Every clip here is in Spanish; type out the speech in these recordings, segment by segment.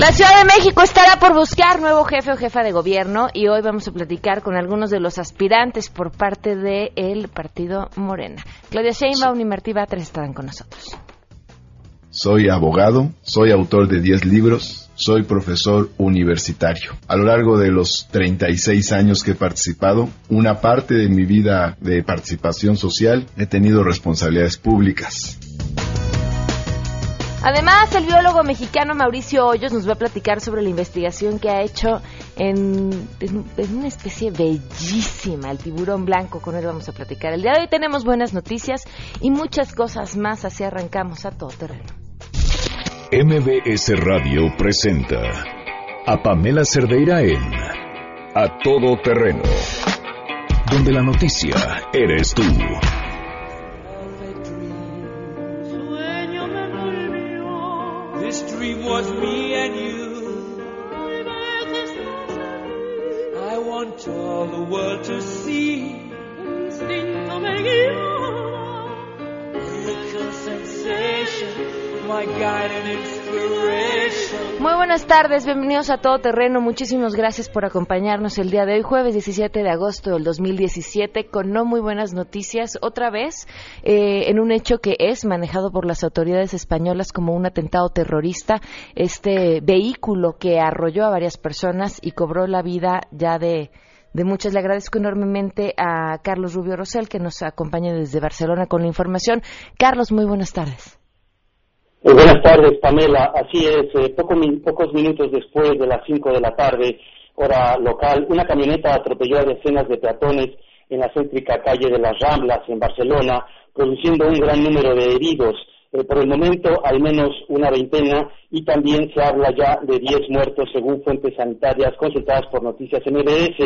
La Ciudad de México estará por buscar nuevo jefe o jefa de gobierno y hoy vamos a platicar con algunos de los aspirantes por parte del partido Morena. Claudia Sheinbaum y Martí Batres estarán con nosotros. Soy abogado, soy autor de 10 libros, soy profesor universitario. A lo largo de los 36 años que he participado, una parte de mi vida de participación social he tenido responsabilidades públicas. Además, el biólogo mexicano Mauricio Hoyos nos va a platicar sobre la investigación que ha hecho en, una especie bellísima, el tiburón blanco. Con él vamos a platicar. El día de hoy tenemos buenas noticias y muchas cosas más. Así arrancamos a todo terreno. MBS Radio presenta a Pamela Cerdeira en A Todo Terreno, donde la noticia eres tú. Muy buenas tardes, bienvenidos a Todo Terreno. Muchísimas gracias por acompañarnos el día de hoy, jueves 17 de agosto del 2017, con no muy buenas noticias. Otra vez, eh, en un hecho que es manejado por las autoridades españolas como un atentado terrorista, este vehículo que arrolló a varias personas y cobró la vida ya de de muchas. Le agradezco enormemente a Carlos Rubio Rosel, que nos acompaña desde Barcelona con la información. Carlos, muy buenas tardes. Eh, buenas tardes, Pamela. Así es, eh, pocos minutos después de las 5 de la tarde, hora local, una camioneta atropelló a decenas de peatones en la céntrica calle de las Ramblas, en Barcelona, produciendo un gran número de heridos. Eh, por el momento, al menos una veintena, y también se habla ya de 10 muertos, según fuentes sanitarias consultadas por Noticias MBS,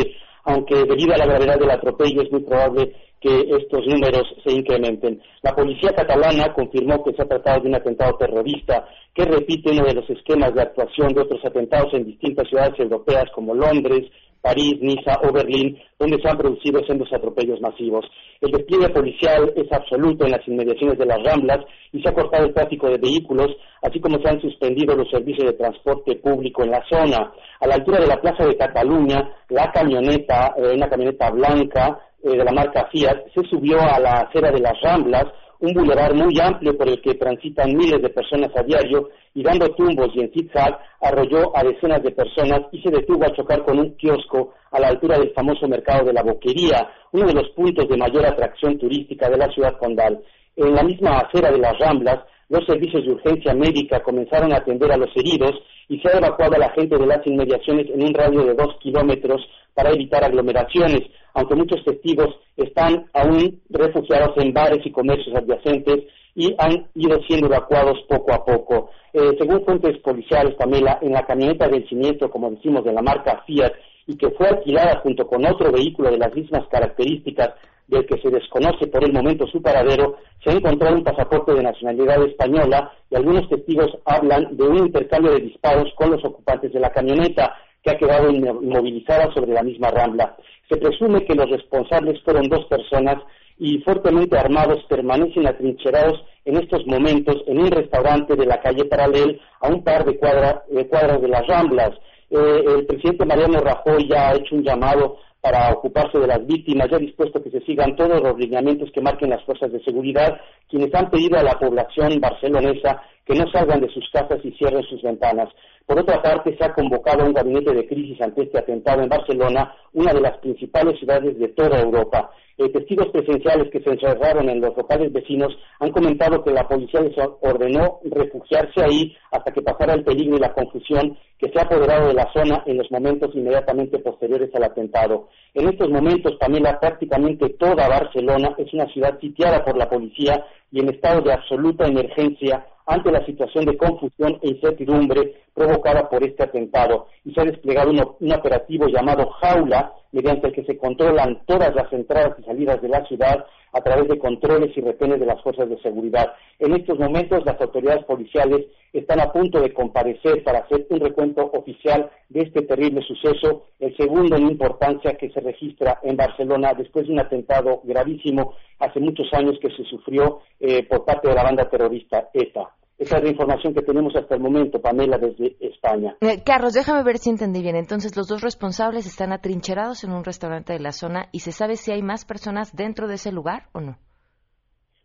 aunque debido a la gravedad del atropello es muy probable que estos números se incrementen. La policía catalana confirmó que se ha tratado de un atentado terrorista que repite uno de los esquemas de actuación de otros atentados en distintas ciudades europeas como Londres, París, Niza o Berlín, donde se han producido sendos atropellos masivos. El despliegue policial es absoluto en las inmediaciones de las Ramblas y se ha cortado el tráfico de vehículos, así como se han suspendido los servicios de transporte público en la zona. A la altura de la Plaza de Cataluña, la camioneta, eh, una camioneta blanca, eh, de la marca Fiat se subió a la acera de las Ramblas, un bulevar muy amplio por el que transitan miles de personas a diario y dando tumbos y en zigzag arrolló a decenas de personas y se detuvo a chocar con un kiosco a la altura del famoso mercado de la Boquería, uno de los puntos de mayor atracción turística de la ciudad condal. En la misma acera de las Ramblas, los servicios de urgencia médica comenzaron a atender a los heridos y se ha evacuado a la gente de las inmediaciones en un radio de dos kilómetros para evitar aglomeraciones, aunque muchos testigos están aún refugiados en bares y comercios adyacentes y han ido siendo evacuados poco a poco. Eh, según fuentes policiales, Pamela, en la camioneta del siniestro, como decimos, de la marca Fiat, y que fue alquilada junto con otro vehículo de las mismas características del que se desconoce por el momento su paradero, se ha encontrado un pasaporte de nacionalidad española y algunos testigos hablan de un intercambio de disparos con los ocupantes de la camioneta que ha quedado inmovilizada sobre la misma rambla. Se presume que los responsables fueron dos personas y fuertemente armados permanecen atrincherados en estos momentos en un restaurante de la calle Paralel a un par de, cuadras de las Ramblas. Eh, el presidente Mariano Rajoy ya ha hecho un llamado para ocuparse de las víctimas, ya ha dispuesto que se sigan todos los lineamientos que marquen las fuerzas de seguridad, quienes han pedido a la población barcelonesa que no salgan de sus casas y cierren sus ventanas. Por otra parte, se ha convocado un gabinete de crisis ante este atentado en Barcelona, una de las principales ciudades de toda Europa. Eh, testigos presenciales que se encerraron en los locales vecinos han comentado que la policía les ordenó refugiarse ahí hasta que pasara el peligro y la confusión que se ha apoderado de la zona en los momentos inmediatamente posteriores al atentado. En estos momentos, Pamela, prácticamente toda Barcelona es una ciudad sitiada por la policía y en estado de absoluta emergencia ante la situación de confusión e incertidumbre provocada por este atentado y se ha desplegado un, operativo llamado Jaula, mediante el que se controlan todas las entradas y salidas de la ciudad a través de controles y retenes de las fuerzas de seguridad. En estos momentos las autoridades policiales están a punto de comparecer para hacer un recuento oficial de este terrible suceso, el segundo en importancia que se registra en Barcelona después de un atentado gravísimo hace muchos años que se sufrió eh, por parte de la banda terrorista ETA. Esa es la información que tenemos hasta el momento, Pamela, desde España. Eh, Carlos, déjame ver si entendí bien. Entonces, los dos responsables están atrincherados en un restaurante de la zona y se sabe si hay más personas dentro de ese lugar o no.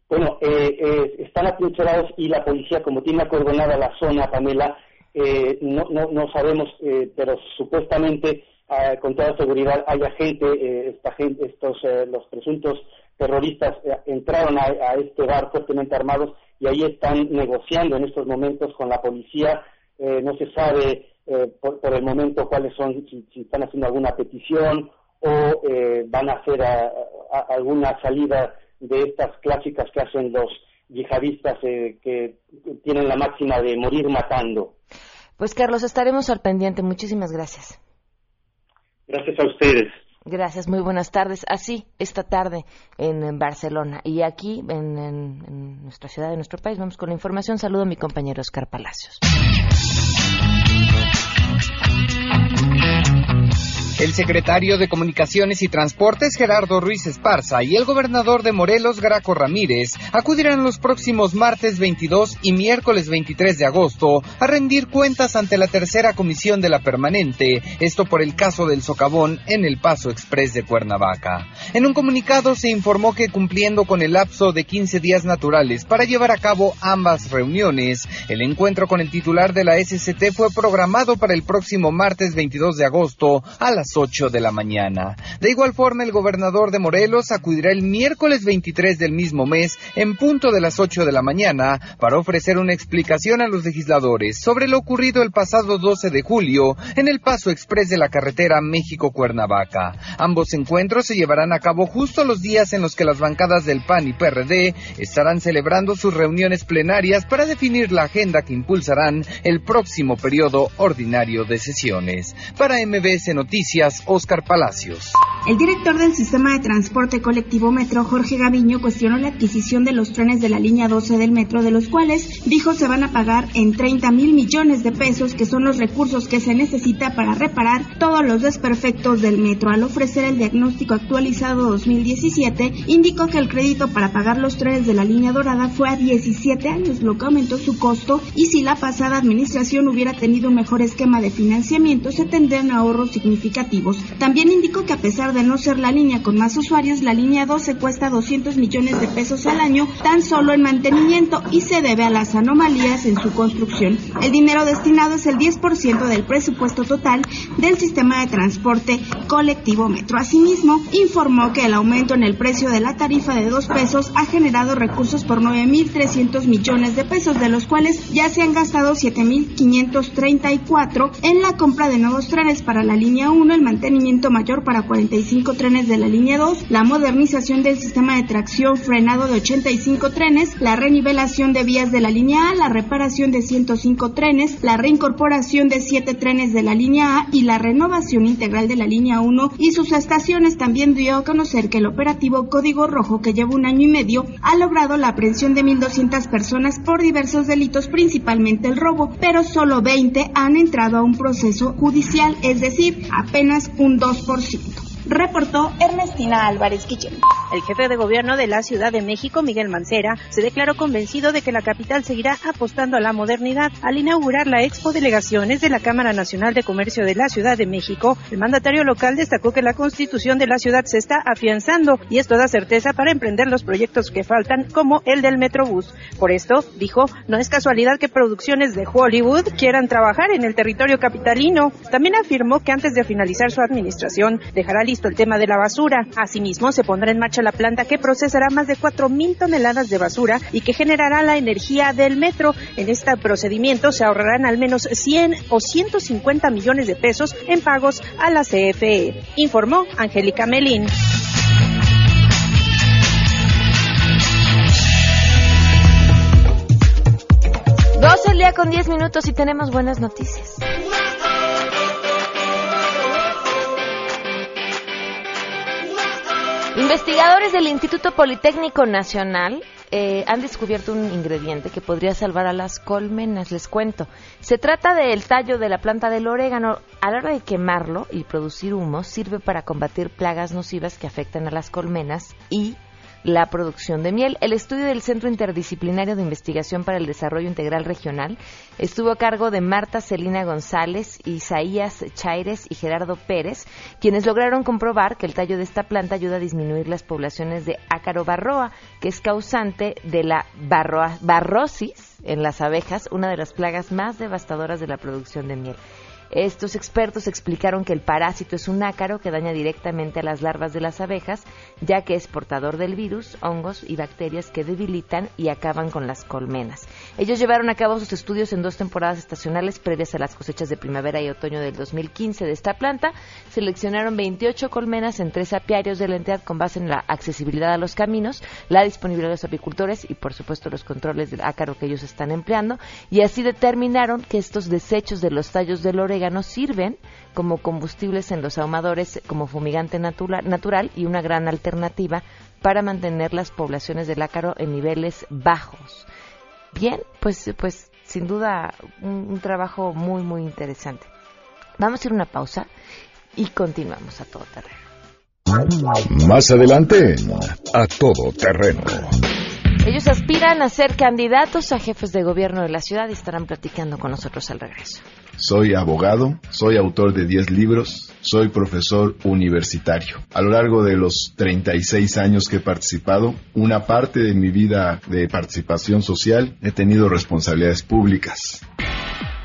Bueno, eh, eh, están atrincherados y la policía, como tiene acordonada la zona, Pamela, no, no, no, sabemos, pero supuestamente, ah, con toda seguridad, hay gente, esta gente estos, los presuntos terroristas entraron a, a este bar fuertemente armados y ahí están negociando en estos momentos con la policía. Eh, no se sabe eh, por, el momento cuáles son, si, están haciendo alguna petición o eh, van a hacer alguna salida de estas clásicas que hacen los yihadistas que tienen la máxima de morir matando. Pues Carlos, estaremos al pendiente. Muchísimas gracias. Gracias a ustedes. Gracias, muy buenas tardes. Así, esta tarde en, Barcelona y aquí en, en, nuestra ciudad, de nuestro país, vamos con la información. Saludo a mi compañero Oscar Palacios. El secretario de Comunicaciones y Transportes, Gerardo Ruiz Esparza, y el gobernador de Morelos, Graco Ramírez, acudirán los próximos martes 22 y miércoles 23 de agosto a rendir cuentas ante la tercera comisión de la permanente, esto por el caso del socavón en el Paso Express de Cuernavaca. En un comunicado se informó que cumpliendo con el lapso de 15 días naturales para llevar a cabo ambas reuniones, el encuentro con el titular de la SCT fue programado para el próximo martes 22 de agosto a las 8 de la mañana. De igual forma, el gobernador de Morelos acudirá el miércoles 23 del mismo mes en punto de las 8 de la mañana para ofrecer una explicación a los legisladores sobre lo ocurrido el pasado 12 de julio en el paso express de la carretera México-Cuernavaca. Ambos encuentros se llevarán a cabo justo los días en los que las bancadas del PAN y PRD estarán celebrando sus reuniones plenarias para definir la agenda que impulsarán el próximo periodo ordinario de sesiones. Para MBS Noticias, Oscar Palacios. El director del sistema de transporte colectivo Metro, Jorge Gaviño, cuestionó la adquisición de los trenes de la línea 12 del metro, de los cuales dijo se van a pagar en 30 mil millones de pesos, que son los recursos que se necesita para reparar todos los desperfectos del metro. Al ofrecer el diagnóstico actualizado 2017, indicó que el crédito para pagar los trenes de la línea dorada fue a 17 años, lo que aumentó su costo y si la pasada administración hubiera tenido un mejor esquema de financiamiento, se tendrían ahorros significativos también indicó que a pesar de no ser la línea con más usuarios, la línea 12 cuesta 200 millones de pesos al año tan solo en mantenimiento y se debe a las anomalías en su construcción. El dinero destinado es el 10% del presupuesto total del sistema de transporte colectivo Metro. Asimismo, informó que el aumento en el precio de la tarifa de 2 pesos ha generado recursos por 9.300 millones de pesos, de los cuales ya se han gastado 7.534 en la compra de nuevos trenes para la línea 1 el mantenimiento mayor para 45 trenes de la línea 2, la modernización del sistema de tracción frenado de 85 trenes, la renivelación de vías de la línea A, la reparación de 105 trenes, la reincorporación de 7 trenes de la línea A y la renovación integral de la línea 1 y sus estaciones. También dio a conocer que el operativo Código Rojo, que lleva un año y medio, ha logrado la aprehensión de 1.200 personas por diversos delitos, principalmente el robo, pero solo 20 han entrado a un proceso judicial, es decir, apenas un 2% reportó Ernestina Álvarez Guillén. El jefe de gobierno de la Ciudad de México, Miguel Mancera, se declaró convencido de que la capital seguirá apostando a la modernidad. Al inaugurar la Expo Delegaciones de la Cámara Nacional de Comercio de la Ciudad de México, el mandatario local destacó que la constitución de la ciudad se está afianzando y esto da certeza para emprender los proyectos que faltan, como el del Metrobús. Por esto, dijo, no es casualidad que producciones de Hollywood quieran trabajar en el territorio capitalino. También afirmó que antes de finalizar su administración, dejará listo el tema de la basura. Asimismo, se pondrá en marcha la planta que procesará más de 4.000 toneladas de basura y que generará la energía del metro. En este procedimiento se ahorrarán al menos 100 o 150 millones de pesos en pagos a la CFE, informó Angélica Melín. Dos el día con 10 minutos y tenemos buenas noticias. Investigadores del Instituto Politécnico Nacional eh, han descubierto un ingrediente que podría salvar a las colmenas, les cuento. Se trata del tallo de la planta del orégano. A la hora de quemarlo y producir humo, sirve para combatir plagas nocivas que afectan a las colmenas y la producción de miel. El estudio del Centro Interdisciplinario de Investigación para el Desarrollo Integral Regional estuvo a cargo de Marta Celina González, Isaías Chaires y Gerardo Pérez, quienes lograron comprobar que el tallo de esta planta ayuda a disminuir las poblaciones de ácaro barroa, que es causante de la barrosis en las abejas, una de las plagas más devastadoras de la producción de miel. Estos expertos explicaron que el parásito es un ácaro que daña directamente a las larvas de las abejas, ya que es portador del virus, hongos y bacterias que debilitan y acaban con las colmenas. Ellos llevaron a cabo sus estudios en dos temporadas estacionales previas a las cosechas de primavera y otoño del 2015 de esta planta. Seleccionaron 28 colmenas en tres apiarios de la entidad con base en la accesibilidad a los caminos, la disponibilidad de los apicultores y, por supuesto, los controles del ácaro que ellos están empleando. Y así determinaron que estos desechos de los tallos del orégano nos sirven como combustibles en los ahumadores como fumigante natural y una gran alternativa para mantener las poblaciones del ácaro en niveles bajos. Bien, pues, pues sin duda un, un trabajo muy, muy interesante. Vamos a ir a una pausa y continuamos a todo terreno. Más adelante, a todo terreno. Ellos aspiran a ser candidatos a jefes de gobierno de la ciudad y estarán platicando con nosotros al regreso. Soy abogado, soy autor de 10 libros, soy profesor universitario. A lo largo de los 36 años que he participado, una parte de mi vida de participación social he tenido responsabilidades públicas.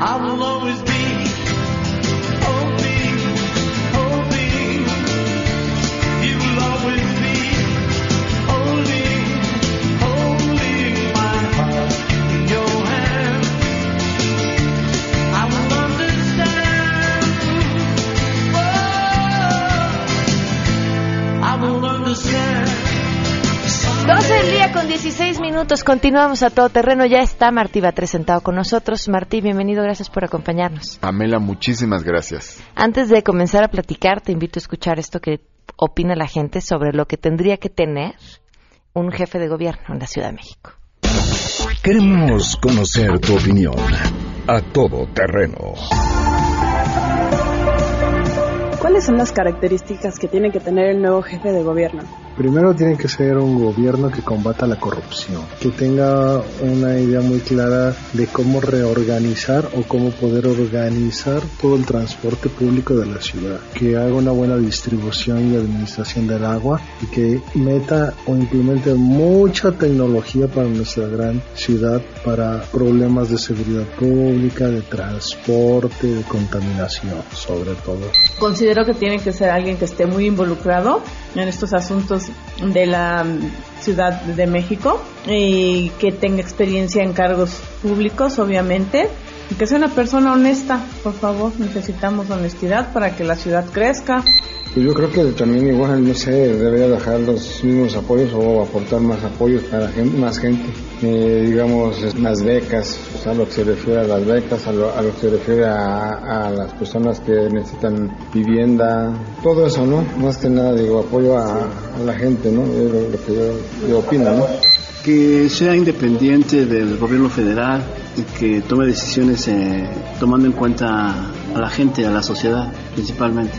I will always be minutos. Continuamos a todo terreno. Ya está Martí Batres sentado con nosotros. Martí, bienvenido. Gracias por acompañarnos. Pamela, muchísimas gracias. Antes de comenzar a platicar, te invito a escuchar esto que opina la gente sobre lo que tendría que tener un jefe de gobierno en la Ciudad de México. Queremos conocer tu opinión. A todo terreno. ¿Cuáles son las características que tiene que tener el nuevo jefe de gobierno? Primero tiene que ser un gobierno que combata la corrupción, que tenga una idea muy clara de cómo reorganizar o cómo poder organizar todo el transporte público de la ciudad, que haga una buena distribución y administración del agua y que meta o implemente mucha tecnología para nuestra gran ciudad para problemas de seguridad pública, de transporte, de contaminación, sobre todo. Considero que tiene que ser alguien que esté muy involucrado en estos asuntos de la Ciudad de México y que tenga experiencia en cargos públicos, obviamente, y que sea una persona honesta, por favor, necesitamos honestidad para que la ciudad crezca. Pues yo creo que también igual, no sé, debería dejar los mismos apoyos o aportar más apoyos para gente, más gente. Eh, digamos, las becas, sea, lo que se refiere a las becas, a lo, a lo que se refiere a, a, las personas que necesitan vivienda, todo eso, ¿no? Más que nada, digo, apoyo a, a la gente, ¿no? Es lo, lo que yo, yo opino, ¿no? que sea independiente del gobierno federal y que tome decisiones eh, tomando en cuenta a la gente, a la sociedad principalmente.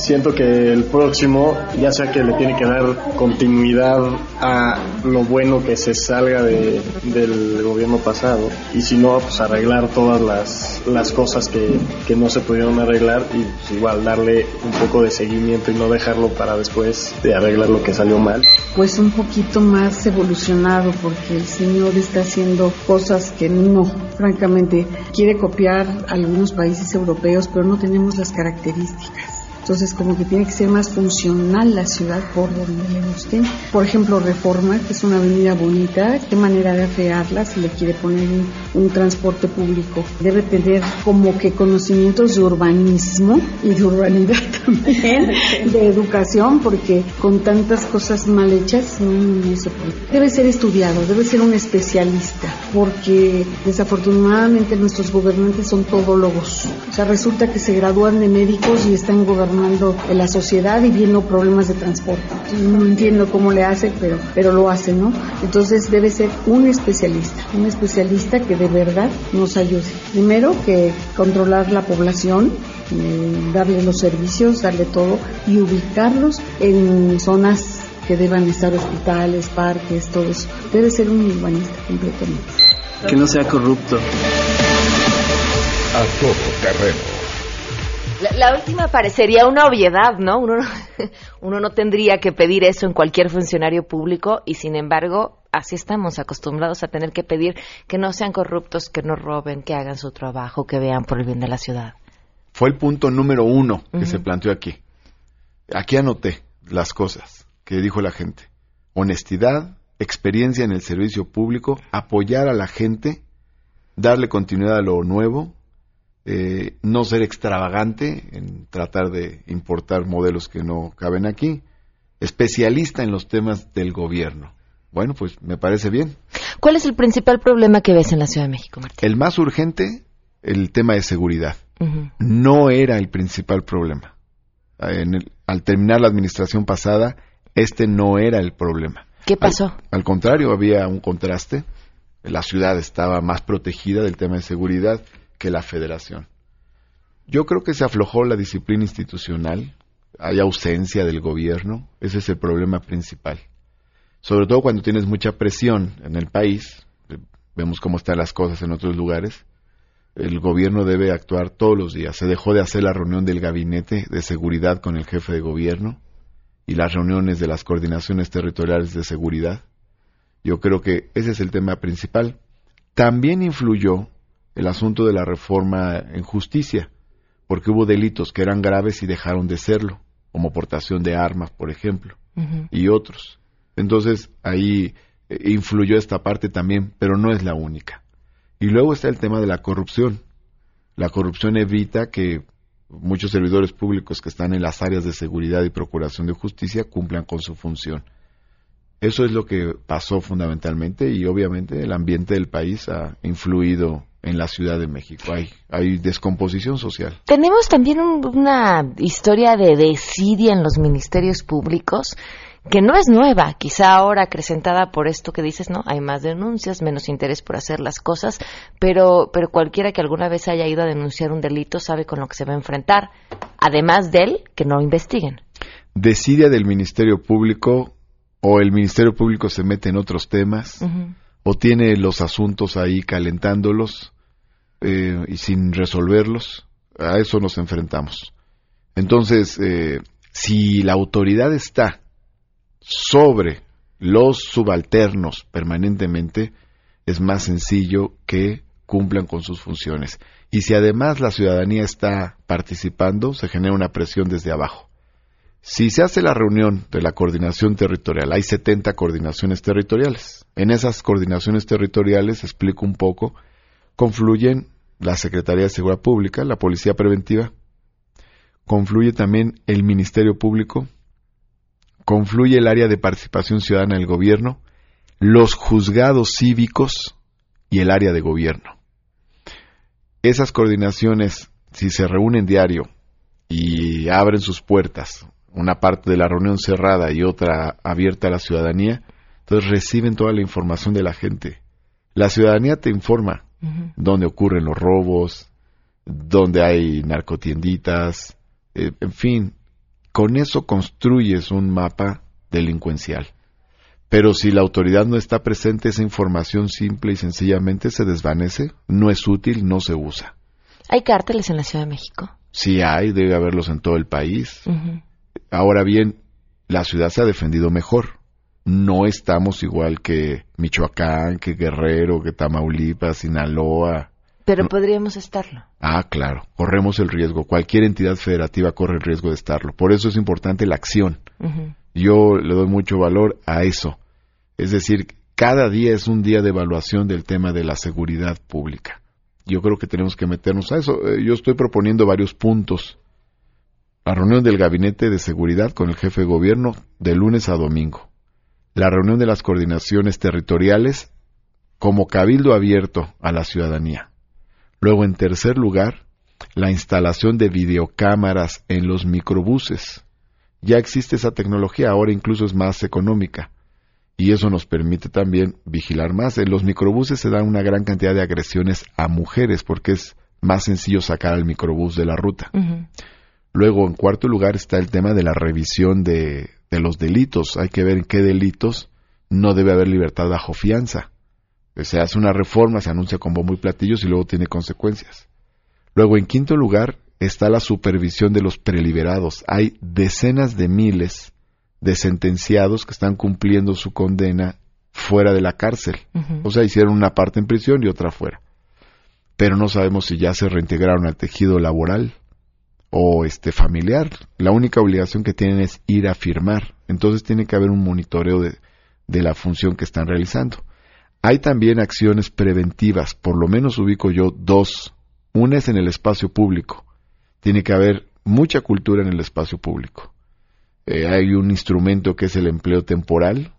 Siento que el próximo, ya sea que le tiene que dar continuidad a lo bueno que se salga de, del gobierno pasado, y si no, pues arreglar todas las, las cosas que, que no se pudieron arreglar y pues igual darle un poco de seguimiento y no dejarlo para después de arreglar lo que salió mal. Pues un poquito más evolucionado, porque el señor está haciendo cosas que no, francamente, quiere copiar algunos países europeos, pero no tenemos las características. Entonces, como que tiene que ser más funcional la ciudad por donde le guste. Por ejemplo, Reforma, que es una avenida bonita, qué manera de afearla si le quiere poner un, un transporte público. Debe tener como que conocimientos de urbanismo y de urbanidad también, de educación, porque con tantas cosas mal hechas no, no se puede. Debe ser estudiado, debe ser un especialista, porque desafortunadamente nuestros gobernantes son todólogos. O sea, resulta que se gradúan de médicos y están gobernando en la sociedad y viendo problemas de transporte. No entiendo cómo le hace, pero, pero lo hace, ¿no? Entonces debe ser un especialista, un especialista que de verdad nos ayude. Primero que controlar la población, eh, darle los servicios, darle todo y ubicarlos en zonas que deban estar hospitales, parques, todo eso. Debe ser un urbanista completamente. Que no sea corrupto. A todo terreno. La, la última parecería una obviedad, ¿no? Uno, no- uno no tendría que pedir eso en cualquier funcionario público y sin embargo así estamos acostumbrados a tener que pedir que no sean corruptos, que no roben, que hagan su trabajo, que vean por el bien de la ciudad. Fue el punto número uno que se planteó aquí. Aquí anoté las cosas que dijo la gente. Honestidad, experiencia en el servicio público, apoyar a la gente, darle continuidad a lo nuevo, eh, no ser extravagante en tratar de importar modelos que no caben aquí, especialista en los temas del gobierno. Bueno, pues me parece bien. ¿Cuál es el principal problema que ves en la Ciudad de México, Martín? El más urgente, el tema de seguridad. No era el principal problema. En el- al terminar la administración pasada, este no era el problema. ¿Qué pasó? Al, al contrario, había un contraste. La ciudad estaba más protegida del tema de seguridad que la federación. Yo creo que se aflojó la disciplina institucional, hay ausencia del gobierno, ese es el problema principal. Sobre todo cuando tienes mucha presión en el país, eh, vemos cómo están las cosas en otros lugares, el gobierno debe actuar todos los días. Se dejó de hacer la reunión del gabinete de seguridad con el jefe de gobierno y las reuniones de las coordinaciones territoriales de seguridad. Yo creo que ese es el tema principal. También influyó el asunto de la reforma en justicia, porque hubo delitos que eran graves y dejaron de serlo, como portación de armas, por ejemplo, y otros. Entonces ahí eh, influyó esta parte también, pero no es la única. Y luego está el tema de la corrupción. La corrupción evita que muchos servidores públicos que están en las áreas de seguridad y procuración de justicia cumplan con su función. Eso es lo que pasó fundamentalmente y obviamente el ambiente del país ha influido en la Ciudad de México. Hay, hay descomposición social. Tenemos también un- una historia de desidia en los ministerios públicos que no es nueva, quizá ahora acrecentada por esto que dices, ¿no? Hay más denuncias, menos interés por hacer las cosas, pero, pero cualquiera que alguna vez haya ido a denunciar un delito sabe con lo que se va a enfrentar, además de él, que no investiguen. Desidia del Ministerio Público o el Ministerio Público se mete en otros temas Ujú. O tiene los asuntos ahí calentándolos eh, y sin resolverlos. A eso nos enfrentamos. Entonces, eh, si la autoridad está sobre los subalternos permanentemente, es más sencillo que cumplan con sus funciones. Y si además la ciudadanía está participando, se genera una presión desde abajo. Si se hace la reunión de la coordinación territorial, hay 70 coordinaciones territoriales. En esas coordinaciones territoriales, explico un poco, confluyen la Secretaría de Seguridad Pública, la Policía Preventiva, confluye también el Ministerio Público, confluye el área de participación ciudadana del gobierno, los juzgados cívicos y el área de gobierno. Esas coordinaciones, si se reúnen diario y abren sus puertas, una parte de la reunión cerrada y otra abierta a la ciudadanía, entonces reciben toda la información de la gente. La ciudadanía te informa dónde ocurren los robos, dónde hay narcotienditas, eh, en fin, con eso construyes un mapa delincuencial. Pero si la autoridad no está presente, esa información simple y sencillamente se desvanece, no es útil, no se usa. ¿Hay cárteles en la Ciudad de México? Si hay, debe haberlos en todo el país. Ahora bien, la ciudad se ha defendido mejor. No estamos igual que Michoacán, que Guerrero, que Tamaulipas, Sinaloa, Pero podríamos estarlo. Ah, claro, corremos el riesgo. Cualquier entidad federativa corre el riesgo de estarlo. Por eso es importante la acción. Yo le doy mucho valor a eso. Es decir, cada día es un día de evaluación del tema de la seguridad pública. Yo creo que tenemos que meternos a eso. Eh, Yo estoy proponiendo varios puntos. La reunión del gabinete de seguridad con el jefe de gobierno de lunes a domingo. La reunión de las coordinaciones territoriales como cabildo abierto a la ciudadanía. Luego, en tercer lugar, la instalación de videocámaras en los microbuses. Ya existe esa tecnología, ahora incluso es más económica. Y eso nos permite también vigilar más. En los microbuses se da una gran cantidad de agresiones a mujeres porque es más sencillo sacar al microbús de la ruta. Luego, en cuarto lugar, está el tema de la revisión de, de los delitos. Hay que ver en qué delitos no debe haber libertad bajo fianza. Se hace una reforma, se anuncia con bombo y platillos y luego tiene consecuencias. Luego, en quinto lugar, está la supervisión de los preliberados. Hay decenas de miles de sentenciados que están cumpliendo su condena fuera de la cárcel. O sea, hicieron una parte en prisión y otra fuera. Pero no sabemos si ya se reintegraron al tejido laboral o este familiar. La única obligación que tienen es ir a firmar. Entonces tiene que haber un monitoreo de, de la función que están realizando. Hay también acciones preventivas, por lo menos ubico yo dos. Una es en el espacio público. Tiene que haber mucha cultura en el espacio público. Eh, hay un instrumento que es el empleo temporal.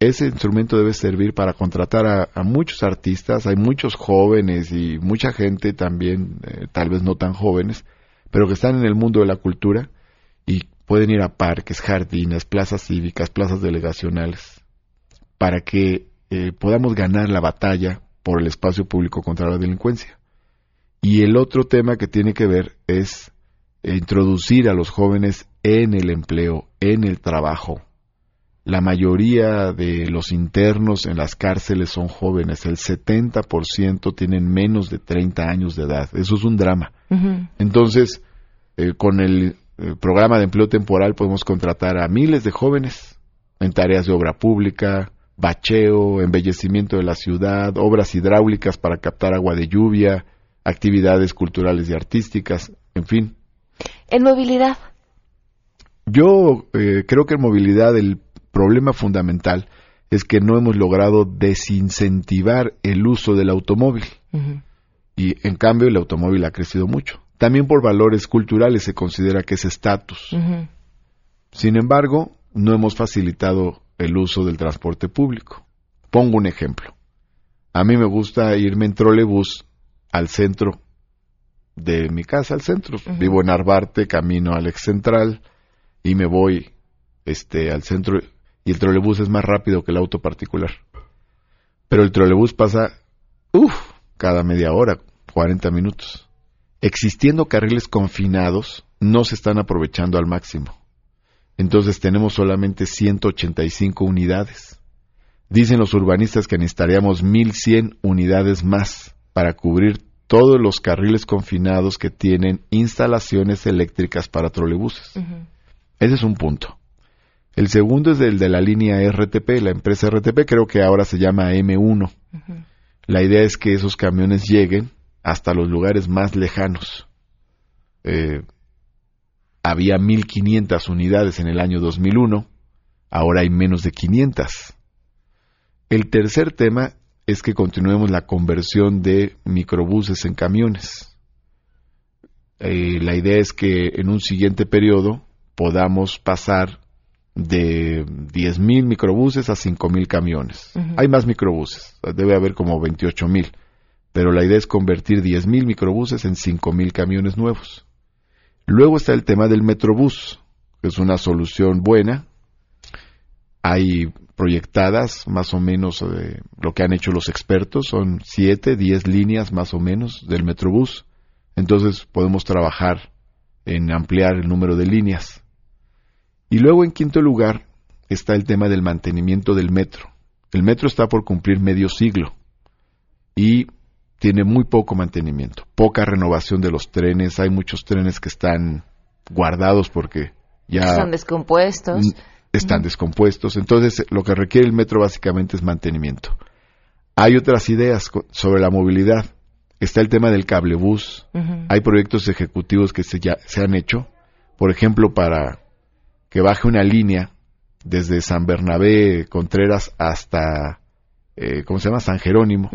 Ese instrumento debe servir para contratar a, muchos artistas. Hay muchos jóvenes y mucha gente también, eh, tal vez no tan jóvenes, pero que están en el mundo de la cultura y pueden ir a parques, jardines, plazas cívicas, plazas delegacionales, para que eh, podamos ganar la batalla por el espacio público contra la delincuencia. Y el otro tema que tiene que ver es introducir a los jóvenes en el empleo, en el trabajo. La mayoría de los internos en las cárceles son jóvenes, el 70% tienen menos de 30 años de edad. Eso es un drama. Entonces, eh, con el eh, programa de empleo temporal podemos contratar a miles de jóvenes en tareas de obra pública, bacheo, embellecimiento de la ciudad, obras hidráulicas para captar agua de lluvia, actividades culturales y artísticas, en fin. En movilidad. Yo eh, creo que en movilidad el problema fundamental es que no hemos logrado desincentivar el uso del automóvil. Y en cambio el automóvil ha crecido mucho. También por valores culturales se considera que es estatus. Sin embargo, no hemos facilitado el uso del transporte público. Pongo un ejemplo. A mí me gusta irme en trolebús al centro de mi casa, al centro. Vivo en Arbarte, camino al ex central y me voy este al centro y el trolebús es más rápido que el auto particular. Pero el trolebús pasa uff, cada media hora, 40 minutos. Existiendo carriles confinados, no se están aprovechando al máximo. Entonces tenemos solamente 185 unidades. Dicen los urbanistas que necesitaríamos 1100 unidades más para cubrir todos los carriles confinados que tienen instalaciones eléctricas para trolebuses. Ese es un punto. El segundo es el de la línea RTP, la empresa RTP creo que ahora se llama M1. Ujú. La idea es que esos camiones lleguen hasta los lugares más lejanos. Eh, había 1.500 unidades en el año 2001, ahora hay menos de 500. El tercer tema es que continuemos la conversión de microbuses en camiones. Eh, la idea es que en un siguiente periodo podamos pasar de 10.000 microbuses a 5.000 camiones. Hay más microbuses, debe haber como 28.000, pero la idea es convertir 10.000 microbuses en 5.000 camiones nuevos. Luego está el tema del metrobús, que es una solución buena. Hay proyectadas más o menos eh, lo que han hecho los expertos, son 7, 10 líneas más o menos del metrobús. Entonces podemos trabajar en ampliar el número de líneas. Y luego en quinto lugar está el tema del mantenimiento del metro. El metro está por cumplir medio siglo y tiene muy poco mantenimiento, poca renovación de los trenes. Hay muchos trenes que están guardados porque ya Están descompuestos. están descompuestos. Entonces, lo que requiere el metro básicamente es mantenimiento. Hay otras ideas sobre la movilidad. está el tema del cablebús. Hay proyectos ejecutivos que se, ya, se han hecho, por ejemplo, para que baje una línea desde San Bernabé, Contreras, hasta, eh, ¿cómo se llama? San Jerónimo.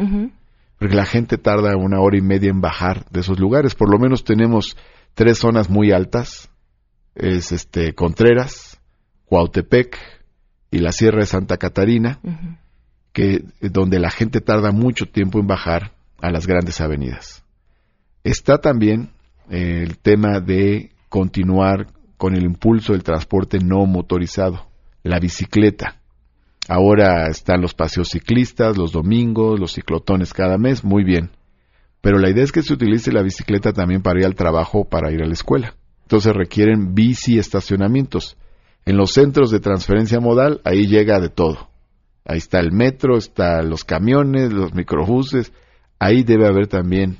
Porque la gente tarda una hora y media en bajar de esos lugares. Por lo menos tenemos tres zonas muy altas. Es este Contreras, Cuautepec y la Sierra de Santa Catarina, que donde la gente tarda mucho tiempo en bajar a las grandes avenidas. Está también eh, el tema de continuar con el impulso del transporte no motorizado, la bicicleta. Ahora están los paseos ciclistas, los domingos, los ciclotones cada mes, muy bien. Pero la idea es que se utilice la bicicleta también para ir al trabajo o para ir a la escuela. Entonces requieren bici estacionamientos. En los centros de transferencia modal, ahí llega de todo. Ahí está el metro, están los camiones, los microbuses. Ahí debe haber también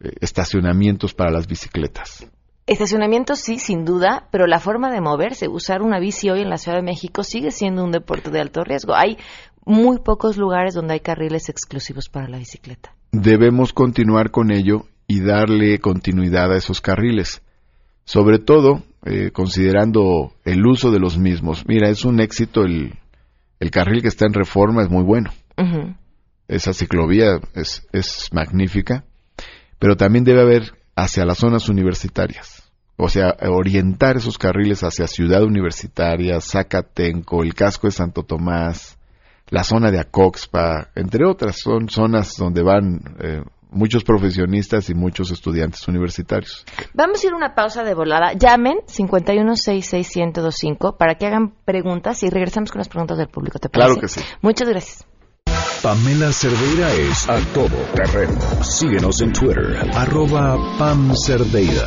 eh, estacionamientos para las bicicletas. Estacionamientos sí, sin duda, pero la forma de moverse, usar una bici hoy en la Ciudad de México sigue siendo un deporte de alto riesgo. Hay muy pocos lugares donde hay carriles exclusivos para la bicicleta. Debemos continuar con ello y darle continuidad a esos carriles. Sobre todo, eh, considerando el uso de los mismos. Mira, es un éxito el, el carril que está en reforma, es muy bueno. Esa ciclovía es, es magnífica, pero también debe haber hacia las zonas universitarias. O sea, orientar esos carriles hacia Ciudad Universitaria, Zacatenco, el casco de Santo Tomás, la zona de Acoxpa, entre otras, son zonas donde van eh, muchos profesionistas y muchos estudiantes universitarios. Vamos a ir a una pausa de volada. Llamen 5166125 para que hagan preguntas y regresamos con las preguntas del público. ¿Te parece? Claro que sí. Muchas gracias. Pamela Cerdeira es a todo terreno. Síguenos en Twitter, arroba Pam Cerdeira.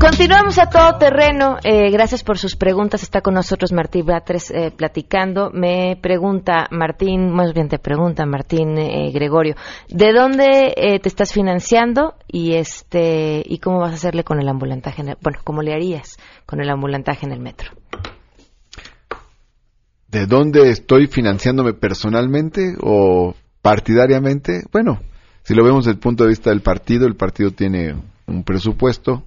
Continuamos a todo terreno. Eh, gracias por sus preguntas. Está con nosotros Martín Batres eh, platicando. Me pregunta Martín, más bien te pregunta Martín eh, Gregorio, ¿de dónde eh, te estás financiando y este y cómo vas a hacerle con el ambulantaje? En el- bueno, ¿cómo le harías con el ambulantaje en el metro? ¿De dónde estoy financiándome personalmente o partidariamente? Bueno, si lo vemos desde el punto de vista del partido, el partido tiene un presupuesto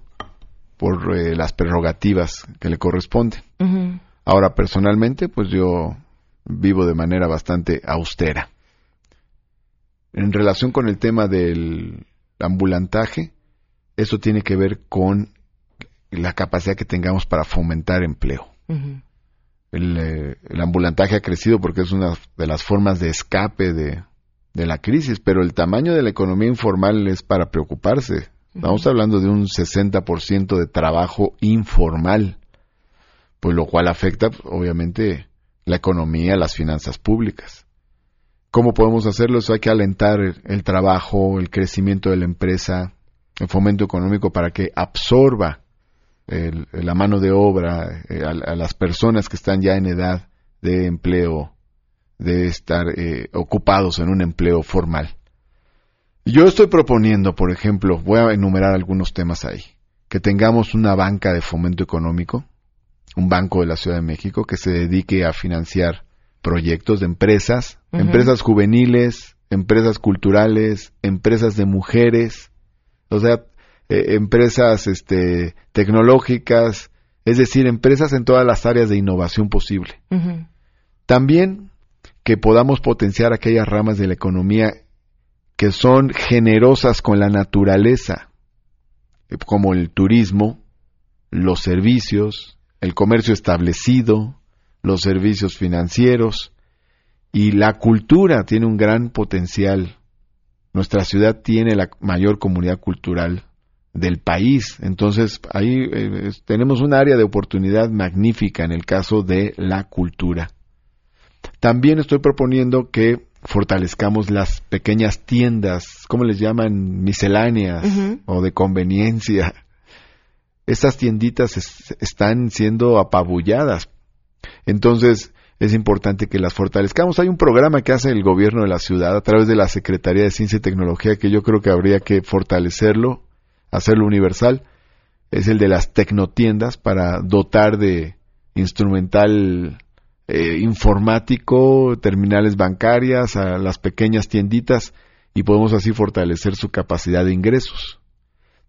por eh, las prerrogativas que le corresponden. Ahora, personalmente, pues yo vivo de manera bastante austera. En relación con el tema del ambulantaje, eso tiene que ver con la capacidad que tengamos para fomentar empleo. El, eh, el ambulantaje ha crecido porque es una de las formas de escape de, de la crisis, pero el tamaño de la economía informal es para preocuparse. Estamos hablando de un 60% de trabajo informal, pues lo cual afecta, obviamente, la economía, las finanzas públicas. ¿Cómo podemos hacerlo? Eso hay que alentar el, el trabajo, el crecimiento de la empresa, el fomento económico para que absorba el- la mano de obra eh, a, a las personas que están ya en edad de empleo, de estar eh, ocupados en un empleo formal. Yo estoy proponiendo, por ejemplo, voy a enumerar algunos temas ahí, que tengamos una banca de fomento económico, un banco de la Ciudad de México que se dedique a financiar proyectos de empresas, empresas juveniles, empresas culturales, empresas de mujeres, o sea, eh, empresas este, tecnológicas, es decir, empresas en todas las áreas de innovación posible. También que podamos potenciar aquellas ramas de la economía que son generosas con la naturaleza, eh, como el turismo, los servicios, el comercio establecido, los servicios financieros y la cultura tiene un gran potencial. Nuestra ciudad tiene la mayor comunidad cultural del país, entonces ahí eh, tenemos un área de oportunidad magnífica en el caso de la cultura. También estoy proponiendo que fortalezcamos las pequeñas tiendas, ¿cómo les llaman? Misceláneas o de conveniencia. Estas tienditas es- están siendo apabulladas. Entonces, es importante que las fortalezcamos. Hay un programa que hace el gobierno de la ciudad a través de la Secretaría de Ciencia y Tecnología que yo creo que habría que fortalecerlo, hacerlo universal. Es el de las tecnotiendas para dotar de instrumental eh, informático, terminales bancarias, a las pequeñas tienditas y podemos así fortalecer su capacidad de ingresos.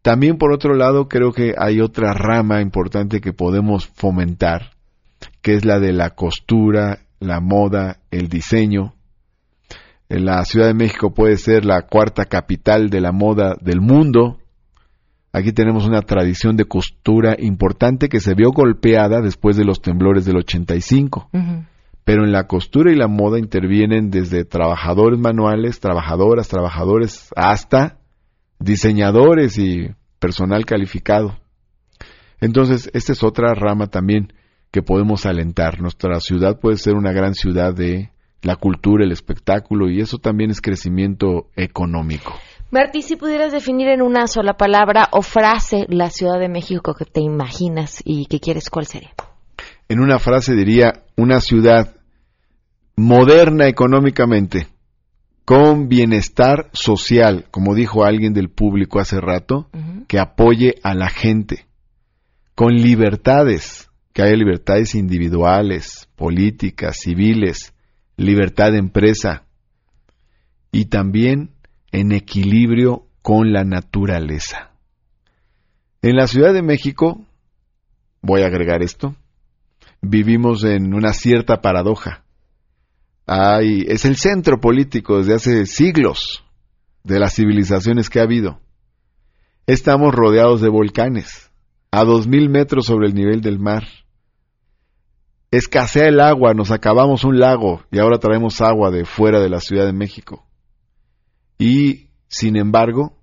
También por otro lado creo que hay otra rama importante que podemos fomentar, que es la de la costura, la moda, el diseño. La Ciudad de México puede ser la cuarta capital de la moda del mundo. Aquí tenemos una tradición de costura importante que se vio golpeada después de los temblores del 85. Pero en la costura y la moda intervienen desde trabajadores manuales, trabajadoras, trabajadores, hasta diseñadores y personal calificado. Entonces, esta es otra rama también que podemos alentar. Nuestra ciudad puede ser una gran ciudad de la cultura, el espectáculo, y eso también es crecimiento económico. Martí, si pudieras definir en una sola palabra o frase la Ciudad de México que te imaginas y que quieres, ¿cuál sería? En una frase diría, una ciudad moderna económicamente, con bienestar social, como dijo alguien del público hace rato, que apoye a la gente, con libertades, que haya libertades individuales, políticas, civiles, libertad de empresa y también en equilibrio con la naturaleza. En la Ciudad de México, voy a agregar esto, vivimos en una cierta paradoja. Es el centro político desde hace siglos de las civilizaciones que ha habido. Estamos rodeados de volcanes, a dos mil metros sobre el nivel del mar. Escasea el agua, nos acabamos un lago y ahora traemos agua de fuera de la Ciudad de México. Y, sin embargo,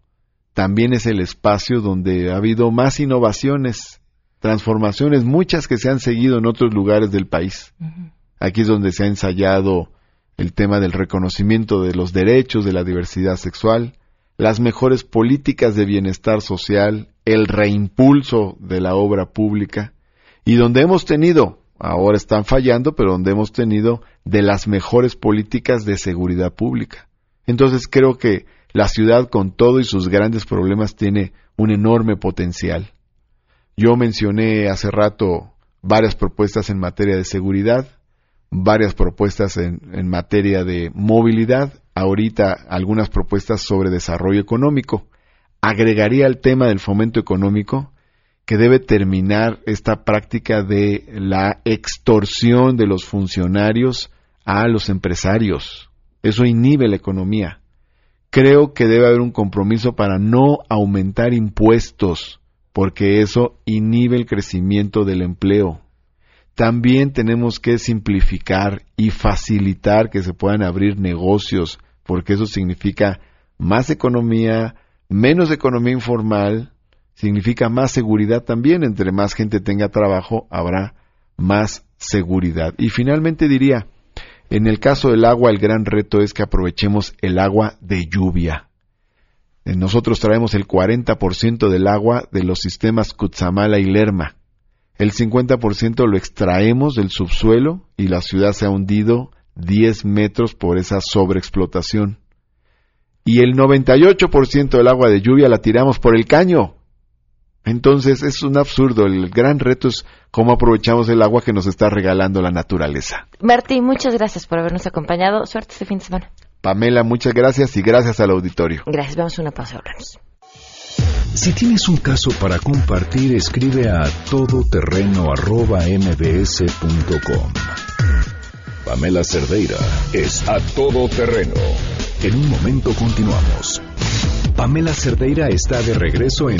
también es el espacio donde ha habido más innovaciones, transformaciones, muchas que se han seguido en otros lugares del país. Aquí es donde se ha ensayado el tema del reconocimiento de los derechos de la diversidad sexual, las mejores políticas de bienestar social, el reimpulso de la obra pública, y donde hemos tenido, ahora están fallando, pero donde hemos tenido de las mejores políticas de seguridad pública. Entonces creo que la ciudad con todo y sus grandes problemas tiene un enorme potencial. Yo mencioné hace rato varias propuestas en materia de seguridad, varias propuestas en, en, materia de movilidad, ahorita algunas propuestas sobre desarrollo económico. Agregaría el tema del fomento económico que debe terminar esta práctica de la extorsión de los funcionarios a los empresarios. Eso inhibe la economía. Creo que debe haber un compromiso para no aumentar impuestos, porque eso inhibe el crecimiento del empleo también tenemos que simplificar y facilitar que se puedan abrir negocios, porque eso significa más economía, menos economía informal, significa más seguridad también. Entre más gente tenga trabajo, habrá más seguridad. Y finalmente diría, en el caso del agua, el gran reto es que aprovechemos el agua de lluvia. Nosotros traemos el 40% del agua de los sistemas Cutzamala y Lerma el 50% lo extraemos del subsuelo y la ciudad se ha hundido 10 metros por esa sobreexplotación. Y el 98% del agua de lluvia la tiramos por el caño. Entonces es un absurdo. El gran reto es cómo aprovechamos el agua que nos está regalando la naturaleza. Martín, muchas gracias por habernos acompañado. Suerte este fin de semana. Pamela, muchas gracias y gracias al auditorio. Gracias. Vamos a una pausa. Hablamos. Si tienes un caso para compartir, escribe a todoterreno.mbs.com. Pamela Cerdeira es a todoterreno. En un momento continuamos. Pamela Cerdeira está de regreso en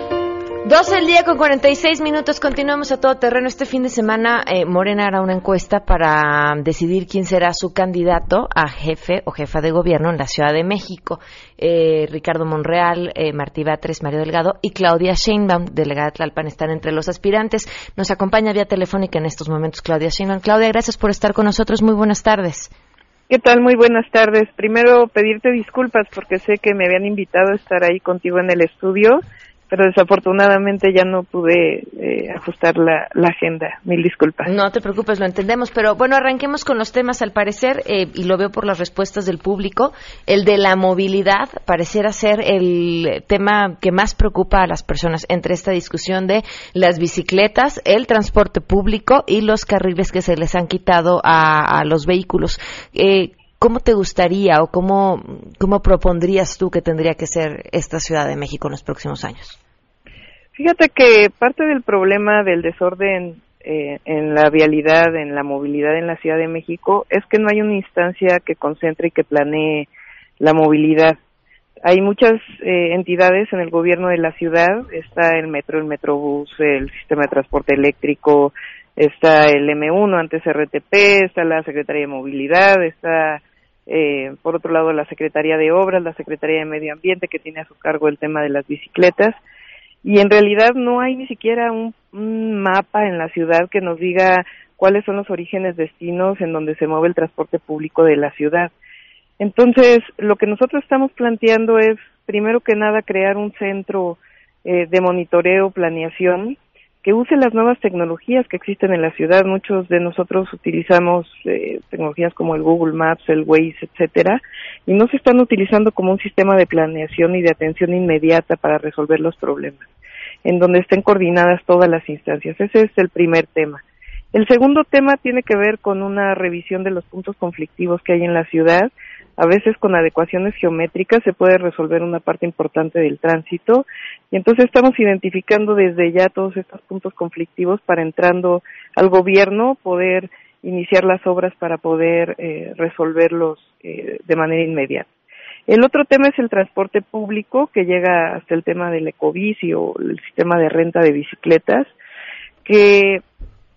12 del día con 46 minutos. Continuamos a todo terreno. Este fin de semana eh, Morena hará una encuesta para decidir quién será su candidato a jefe o jefa de gobierno en la Ciudad de México. Eh, Ricardo Monreal, eh, Martí Batres, Mario Delgado y Claudia Sheinbaum, delegada de Tlalpan, están entre los aspirantes. Nos acompaña vía telefónica en estos momentos Claudia Sheinbaum. Claudia, gracias por estar con nosotros. Muy buenas tardes. ¿Qué tal? Muy buenas tardes. Primero pedirte disculpas porque sé que me habían invitado a estar ahí contigo en el estudio pero desafortunadamente ya no pude eh, ajustar la, agenda. Mil disculpas. No te preocupes, lo entendemos, pero bueno, arranquemos con los temas. Al parecer, eh, y lo veo por las respuestas del público, el de la movilidad pareciera ser el tema que más preocupa a las personas entre esta discusión de las bicicletas, el transporte público y los carriles que se les han quitado a, los vehículos. Eh, ¿Cómo te gustaría o cómo, cómo propondrías tú que tendría que ser esta Ciudad de México en los próximos años? Fíjate que parte del problema del desorden eh, en la vialidad, en la movilidad en la Ciudad de México, es que no hay una instancia que concentre y que planee la movilidad. Hay muchas eh, entidades en el gobierno de la ciudad, está el metro, el metrobús, el sistema de transporte eléctrico, está el M1, antes RTP, está la Secretaría de Movilidad, está eh, por otro lado la Secretaría de Obras, la Secretaría de Medio Ambiente que tiene a su cargo el tema de las bicicletas y en realidad no hay ni siquiera un, mapa en la ciudad que nos diga cuáles son los orígenes destinos en donde se mueve el transporte público de la ciudad. Entonces, lo que nosotros estamos planteando es, primero que nada, crear un centro eh, de monitoreo, planeación, que use las nuevas tecnologías que existen en la ciudad. Muchos de nosotros utilizamos eh, tecnologías como el Google Maps, el Waze, etcétera, y no se están utilizando como un sistema de planeación y de atención inmediata para resolver los problemas, en donde estén coordinadas todas las instancias. Ese es el primer tema. El segundo tema tiene que ver con una revisión de los puntos conflictivos que hay en la ciudad a veces con adecuaciones geométricas se puede resolver una parte importante del tránsito y entonces estamos identificando desde ya todos estos puntos conflictivos para entrando al gobierno poder iniciar las obras para poder eh, resolverlos eh, de manera inmediata. El otro tema es el transporte público, que llega hasta el tema del ecobici o el sistema de renta de bicicletas, que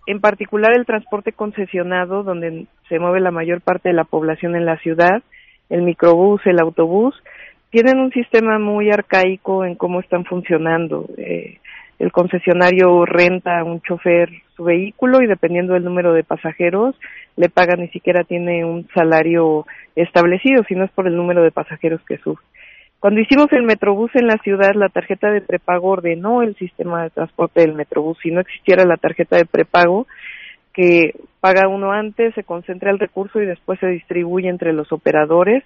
en particular el transporte concesionado, donde se mueve la mayor parte de la población en la ciudad, el microbús, el autobús, tienen un sistema muy arcaico en cómo están funcionando. Eh, el concesionario renta a un chofer su vehículo y dependiendo del número de pasajeros le paga ni siquiera tiene un salario establecido, sino es por el número de pasajeros que sube. Cuando hicimos el Metrobús en la ciudad, la tarjeta de prepago ordenó el sistema de transporte del Metrobús. Si no existiera la tarjeta de prepago, que paga uno antes, se concentra el recurso y después se distribuye entre los operadores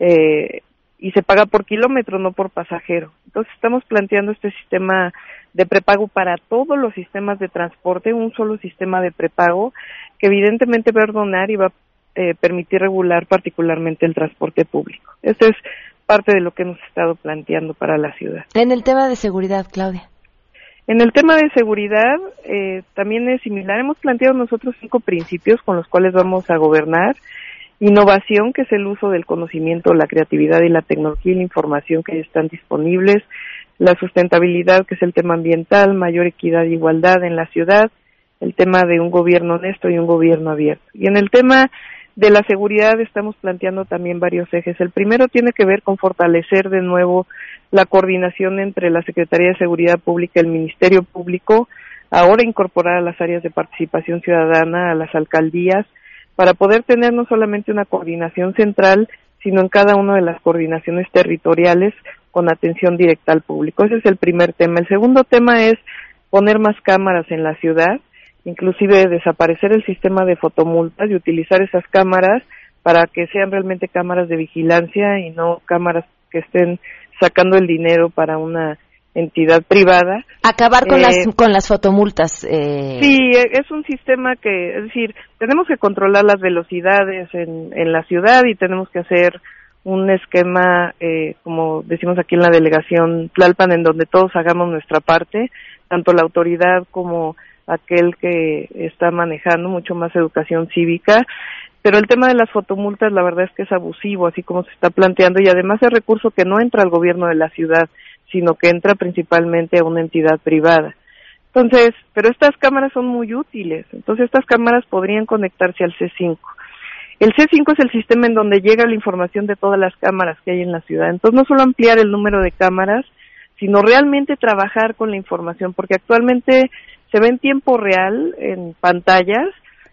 eh, y se paga por kilómetro, no por pasajero. Entonces estamos planteando este sistema de prepago para todos los sistemas de transporte, un solo sistema de prepago que evidentemente va a ordenar y va a eh, permitir regular particularmente el transporte público. Esto es parte de lo que hemos estado planteando para la ciudad. En el tema de seguridad, Claudia. En el tema de seguridad eh, también es similar. Hemos planteado nosotros cinco principios con los cuales vamos a gobernar. Innovación, que es el uso del conocimiento, la creatividad y la tecnología y la información que están disponibles. La sustentabilidad, que es el tema ambiental, mayor equidad e igualdad en la ciudad. El tema de un gobierno honesto y un gobierno abierto. Y en el tema de la seguridad estamos planteando también varios ejes. El primero tiene que ver con fortalecer de nuevo la coordinación entre la Secretaría de Seguridad Pública y el Ministerio Público, ahora incorporar a las áreas de participación ciudadana, a las alcaldías, para poder tener no solamente una coordinación central, sino en cada una de las coordinaciones territoriales con atención directa al público. Ese es el primer tema. El segundo tema es poner más cámaras en la ciudad, inclusive desaparecer el sistema de fotomultas y utilizar esas cámaras para que sean realmente cámaras de vigilancia y no cámaras que estén sacando el dinero para una entidad privada. Acabar con, las, eh, con las fotomultas. Eh. Sí, e, es un sistema que, es decir, tenemos que controlar las velocidades en, en la ciudad y tenemos que hacer un esquema, eh, como decimos aquí en la delegación Tlalpan, en donde todos hagamos nuestra parte, tanto la autoridad como aquel que está manejando mucho más educación cívica pero el tema de las fotomultas la verdad es que es abusivo, así como se está planteando, y además es recurso que no entra al gobierno de la ciudad, sino que entra principalmente a una entidad privada. Entonces, pero estas cámaras son muy útiles, entonces estas cámaras podrían conectarse al C5. El C5 es el sistema en donde llega la información de todas las cámaras que hay en la ciudad. Entonces, no solo ampliar el número de cámaras, sino realmente trabajar con la información, porque actualmente se ve en tiempo real en pantallas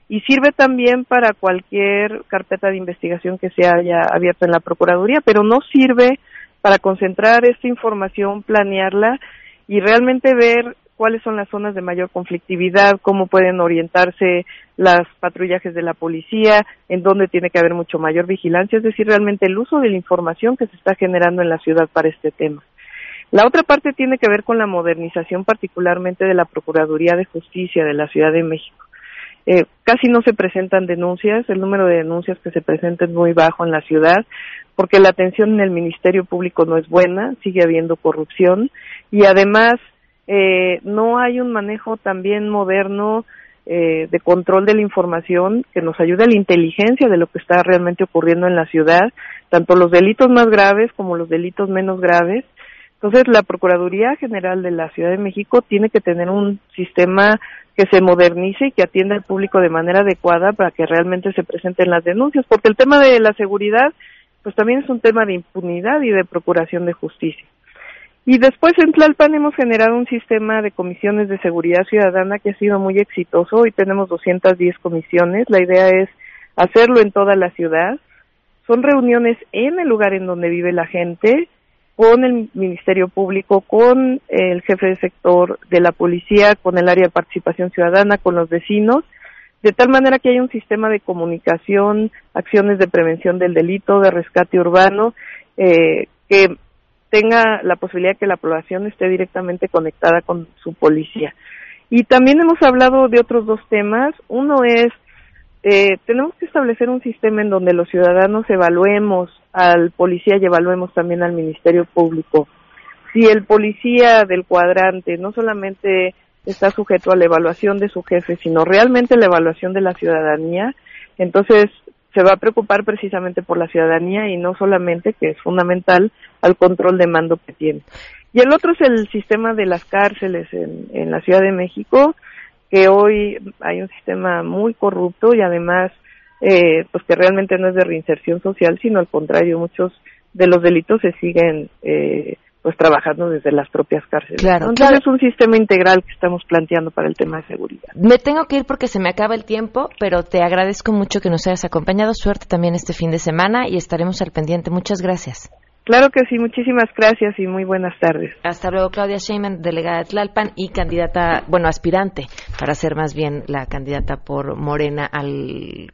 y sirve también para cualquier carpeta de investigación que se haya abierta en la Procuraduría, pero no sirve para concentrar esta información, planearla y realmente ver cuáles son las zonas de mayor conflictividad, cómo pueden orientarse las patrullajes de la policía, en dónde tiene que haber mucho mayor vigilancia, es decir, realmente el uso de la información que se está generando en la ciudad para este tema. La otra parte tiene que ver con la modernización particularmente de la Procuraduría de Justicia de la Ciudad de México. Eh, casi no se presentan denuncias, el número de denuncias que se presentan es muy bajo en la ciudad, porque la atención en el Ministerio Público no es buena, sigue habiendo corrupción y además eh, no hay un manejo también moderno eh, de control de la información que nos ayude a la inteligencia de lo que está realmente ocurriendo en la ciudad, tanto los delitos más graves como los delitos menos graves, entonces, la Procuraduría General de la Ciudad de México tiene que tener un sistema que se modernice y que atienda al público de manera adecuada para que realmente se presenten las denuncias, porque el tema de la seguridad, pues también es un tema de impunidad y de procuración de justicia. Y después en Tlalpan hemos generado un sistema de comisiones de seguridad ciudadana que ha sido muy exitoso. Hoy tenemos 210 comisiones. La idea es hacerlo en toda la ciudad. Son reuniones en el lugar en donde vive la gente con el Ministerio Público, con el jefe de sector de la policía, con el área de participación ciudadana, con los vecinos, de tal manera que haya un sistema de comunicación, acciones de prevención del delito, de rescate urbano, eh, que tenga la posibilidad de que la población esté directamente conectada con su policía. Y también hemos hablado de otros dos temas. Uno es eh, tenemos que establecer un sistema en donde los ciudadanos evaluemos al policía y evaluemos también al Ministerio Público. Si el policía del cuadrante no solamente está sujeto a la evaluación de su jefe, sino realmente la evaluación de la ciudadanía, entonces se va a preocupar precisamente por la ciudadanía y no solamente, que es fundamental, al control de mando que tiene. Y el otro es el sistema de las cárceles en, en la Ciudad de México que hoy hay un sistema muy corrupto y además eh, pues que realmente no es de reinserción social sino al contrario muchos de los delitos se siguen eh, pues trabajando desde las propias cárceles. Claro, Entonces es un sistema integral que estamos planteando para el tema de seguridad. Me tengo que ir porque se me acaba el tiempo, pero te agradezco mucho que nos hayas acompañado. Suerte también este fin de semana y estaremos al pendiente. Muchas gracias. Claro que sí, muchísimas gracias y muy buenas tardes. Hasta luego, Claudia Sheinman, delegada de Tlalpan y candidata, bueno, aspirante para ser más bien la candidata por Morena al,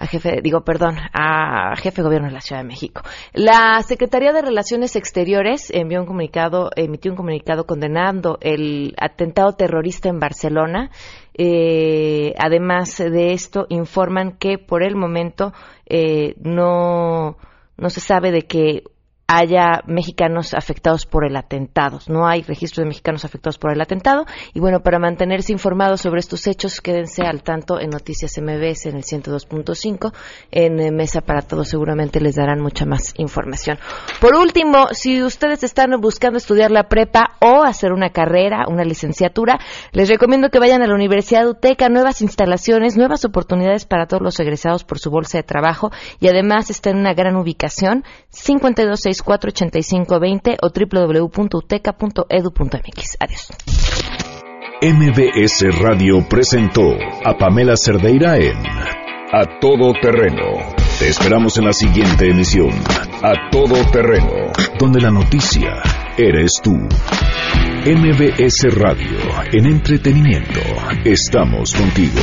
a jefe, digo, perdón, a jefe de gobierno de la Ciudad de México. La Secretaría de Relaciones Exteriores envió un comunicado, emitió un comunicado condenando el atentado terrorista en Barcelona. Eh, además de esto, informan que por el momento eh, no no se sabe de que haya mexicanos afectados por el atentado. No hay registro de mexicanos afectados por el atentado. Y bueno, para mantenerse informados sobre estos hechos, quédense al tanto en Noticias MBS en el 102.5. En eh, Mesa para Todos seguramente les darán mucha más información. Por último, si ustedes están buscando estudiar la prepa o hacer una carrera, una licenciatura, les recomiendo que vayan a la Universidad Uteca. Nuevas instalaciones, nuevas oportunidades para todos los egresados por su bolsa de trabajo y además está en una gran ubicación. 526 48520 o www.uteca.edu.mx. Adiós. MBS Radio presentó a Pamela Cerdeira en A Todo Terreno. Te esperamos en la siguiente emisión, A Todo Terreno, donde la noticia eres tú. MBS Radio, en entretenimiento, estamos contigo.